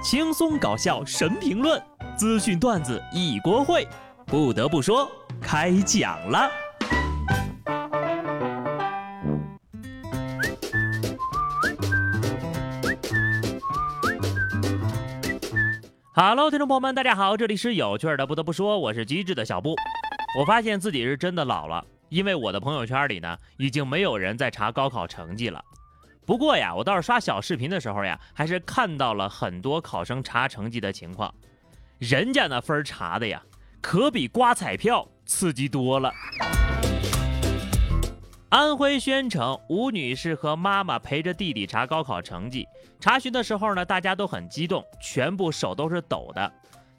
轻松搞笑神评论，资讯段子一锅烩。不得不说，开讲了。Hello，听众朋友们，大家好，这里是有趣的。不得不说，我是机智的小布。我发现自己是真的老了，因为我的朋友圈里呢，已经没有人在查高考成绩了。不过呀，我倒是刷小视频的时候呀，还是看到了很多考生查成绩的情况。人家那分查的呀，可比刮彩票刺激多了。安徽宣城吴女士和妈妈陪着弟弟查高考成绩，查询的时候呢，大家都很激动，全部手都是抖的。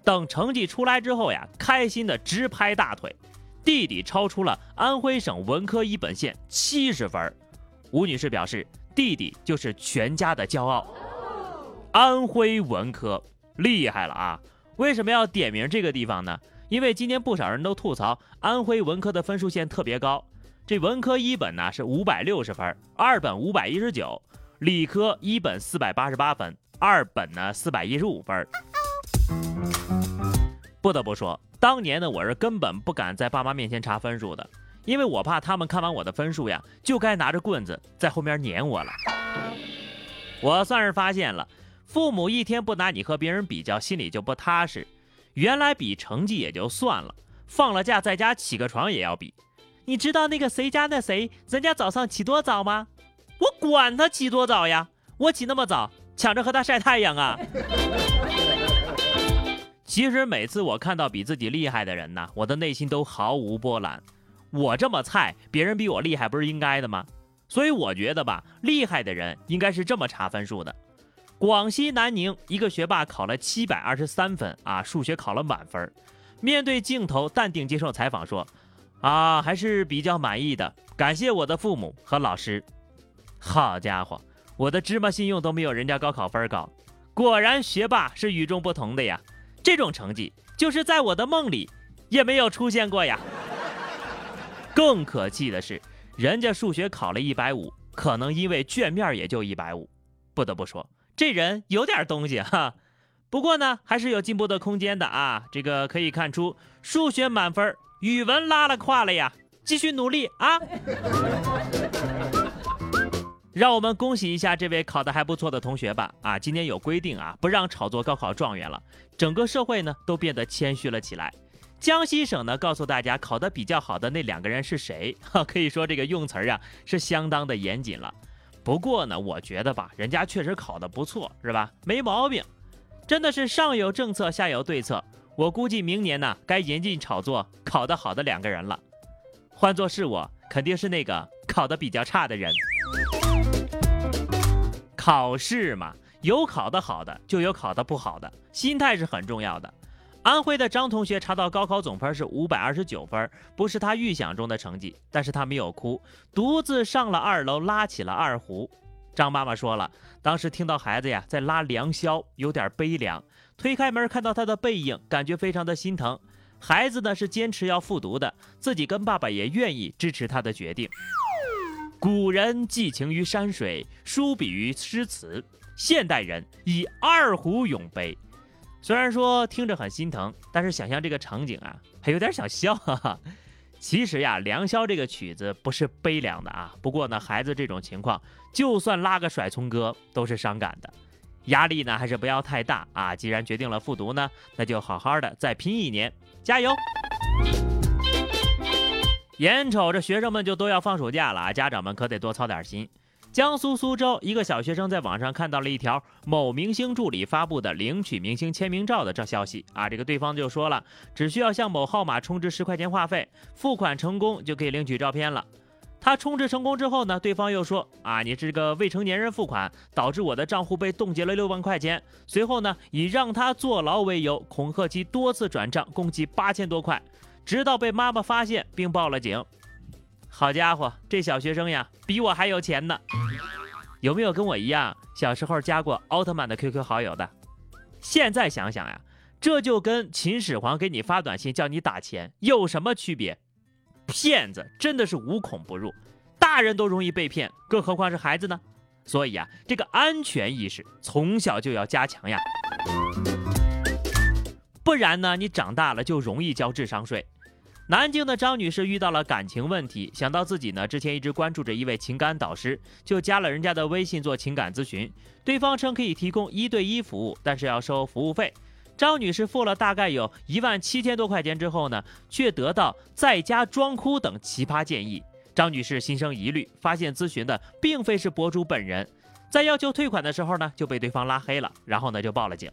等成绩出来之后呀，开心的直拍大腿。弟弟超出了安徽省文科一本线七十分，吴女士表示，弟弟就是全家的骄傲。安徽文科厉害了啊！为什么要点名这个地方呢？因为今天不少人都吐槽安徽文科的分数线特别高。这文科一本呢是五百六十分，二本五百一十九，理科一本四百八十八分，二本呢四百一十五分。不得不说，当年呢我是根本不敢在爸妈面前查分数的，因为我怕他们看完我的分数呀，就该拿着棍子在后面撵我了。我算是发现了，父母一天不拿你和别人比较，心里就不踏实。原来比成绩也就算了，放了假在家起个床也要比。你知道那个谁家那谁，人家早上起多早吗？我管他起多早呀，我起那么早，抢着和他晒太阳啊！其实每次我看到比自己厉害的人呢，我的内心都毫无波澜。我这么菜，别人比我厉害不是应该的吗？所以我觉得吧，厉害的人应该是这么查分数的。广西南宁一个学霸考了七百二十三分啊，数学考了满分，面对镜头淡定接受采访说。啊，还是比较满意的。感谢我的父母和老师。好家伙，我的芝麻信用都没有人家高考分高。果然学霸是与众不同的呀！这种成绩就是在我的梦里也没有出现过呀。更可气的是，人家数学考了一百五，可能因为卷面也就一百五。不得不说，这人有点东西哈。不过呢，还是有进步的空间的啊。这个可以看出，数学满分。语文拉了胯了呀，继续努力啊！让我们恭喜一下这位考得还不错的同学吧！啊，今年有规定啊，不让炒作高考状元了，整个社会呢都变得谦虚了起来。江西省呢告诉大家考得比较好的那两个人是谁？哈，可以说这个用词儿啊是相当的严谨了。不过呢，我觉得吧，人家确实考得不错，是吧？没毛病，真的是上有政策，下有对策。我估计明年呢，该严禁炒作考得好的两个人了。换做是我，肯定是那个考得比较差的人。考试嘛，有考得好的，就有考得不好的，心态是很重要的。安徽的张同学查到高考总分是五百二十九分，不是他预想中的成绩，但是他没有哭，独自上了二楼拉起了二胡。张妈妈说了，当时听到孩子呀在拉良宵，有点悲凉。推开门，看到他的背影，感觉非常的心疼。孩子呢是坚持要复读的，自己跟爸爸也愿意支持他的决定。古人寄情于山水，书笔于诗词，现代人以二胡咏悲。虽然说听着很心疼，但是想象这个场景啊，还有点想笑。哈哈。其实呀，《良宵》这个曲子不是悲凉的啊。不过呢，孩子这种情况，就算拉个甩葱歌都是伤感的。压力呢还是不要太大啊！既然决定了复读呢，那就好好的再拼一年，加油！眼瞅着学生们就都要放暑假了啊，家长们可得多操点心。江苏苏州一个小学生在网上看到了一条某明星助理发布的领取明星签名照的这消息啊，这个对方就说了，只需要向某号码充值十块钱话费，付款成功就可以领取照片了。他充值成功之后呢，对方又说啊，你是个未成年人付款，导致我的账户被冻结了六万块钱。随后呢，以让他坐牢为由，恐吓其多次转账，共计八千多块，直到被妈妈发现并报了警。好家伙，这小学生呀，比我还有钱呢。有没有跟我一样，小时候加过奥特曼的 QQ 好友的？现在想想呀，这就跟秦始皇给你发短信叫你打钱有什么区别？骗子真的是无孔不入，大人都容易被骗，更何况是孩子呢？所以啊，这个安全意识从小就要加强呀，不然呢，你长大了就容易交智商税。南京的张女士遇到了感情问题，想到自己呢之前一直关注着一位情感导师，就加了人家的微信做情感咨询。对方称可以提供一对一服务，但是要收服务费。张女士付了大概有一万七千多块钱之后呢，却得到在家装哭等奇葩建议。张女士心生疑虑，发现咨询的并非是博主本人，在要求退款的时候呢，就被对方拉黑了，然后呢就报了警。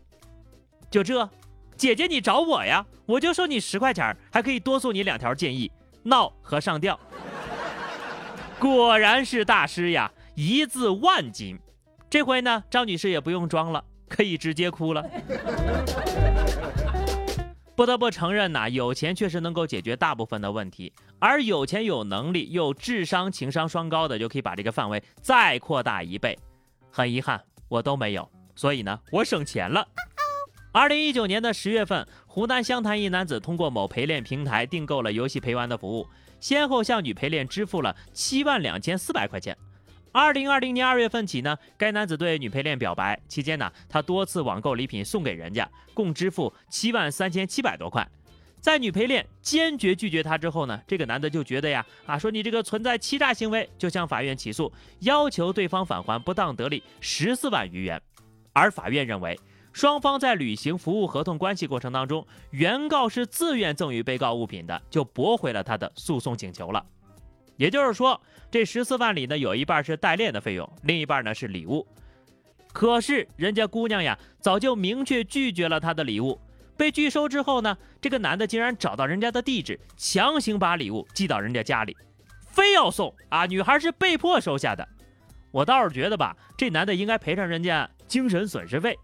就这。姐姐，你找我呀，我就收你十块钱，还可以多送你两条建议：闹和上吊。果然是大师呀，一字万金。这回呢，张女士也不用装了，可以直接哭了。不得不承认呐，有钱确实能够解决大部分的问题，而有钱有能力又智商情商双高的，就可以把这个范围再扩大一倍。很遗憾，我都没有，所以呢，我省钱了。二零一九年的十月份，湖南湘潭一男子通过某陪练平台订购了游戏陪玩的服务，先后向女陪练支付了七万两千四百块钱。二零二零年二月份起呢，该男子对女陪练表白期间呢，他多次网购礼品送给人家，共支付七万三千七百多块。在女陪练坚决拒绝他之后呢，这个男的就觉得呀，啊，说你这个存在欺诈行为，就向法院起诉，要求对方返还不当得利十四万余元。而法院认为。双方在履行服务合同关系过程当中，原告是自愿赠与被告物品的，就驳回了他的诉讼请求了。也就是说，这十四万里呢，有一半是代练的费用，另一半呢是礼物。可是人家姑娘呀，早就明确拒绝了他的礼物。被拒收之后呢，这个男的竟然找到人家的地址，强行把礼物寄到人家家里，非要送啊！女孩是被迫收下的。我倒是觉得吧，这男的应该赔偿人家精神损失费。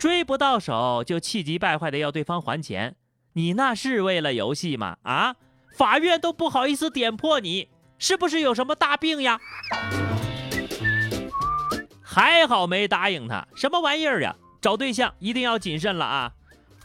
追不到手就气急败坏的要对方还钱，你那是为了游戏吗？啊，法院都不好意思点破你，是不是有什么大病呀？还好没答应他，什么玩意儿呀？找对象一定要谨慎了啊！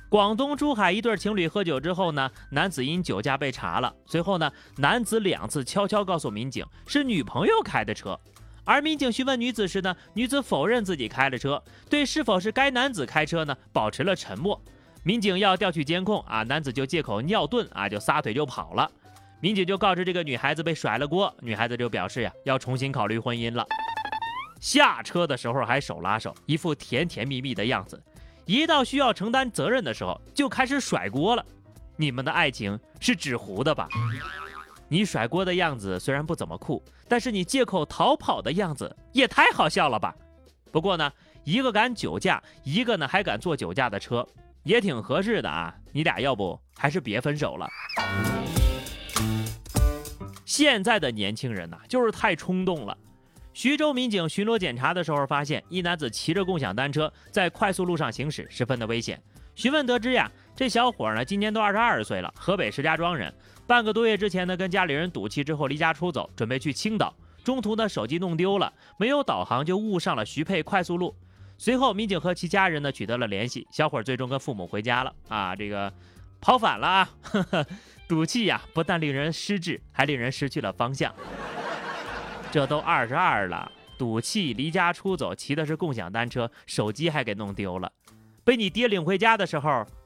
广东珠海一对情侣喝酒之后呢，男子因酒驾被查了，随后呢，男子两次悄悄告诉民警是女朋友开的车。而民警询问女子时呢，女子否认自己开了车，对是否是该男子开车呢，保持了沉默。民警要调取监控啊，男子就借口尿遁啊，就撒腿就跑了。民警就告知这个女孩子被甩了锅，女孩子就表示呀，要重新考虑婚姻了。下车的时候还手拉手，一副甜甜蜜蜜的样子，一到需要承担责任的时候，就开始甩锅了。你们的爱情是纸糊的吧？你甩锅的样子虽然不怎么酷，但是你借口逃跑的样子也太好笑了吧？不过呢，一个敢酒驾，一个呢还敢坐酒驾的车，也挺合适的啊。你俩要不还是别分手了。现在的年轻人呐，就是太冲动了。徐州民警巡逻检查的时候，发现一男子骑着共享单车在快速路上行驶，十分的危险。询问得知呀，这小伙呢今年都二十二岁了，河北石家庄人。半个多月之前呢，跟家里人赌气之后离家出走，准备去青岛。中途呢，手机弄丢了，没有导航就误上了徐沛快速路。随后，民警和其家人呢取得了联系，小伙最终跟父母回家了。啊，这个跑反了啊！赌气呀，不但令人失智，还令人失去了方向。这都二十二了，赌气离家出走，骑的是共享单车，手机还给弄丢了，被你爹领回家的时候，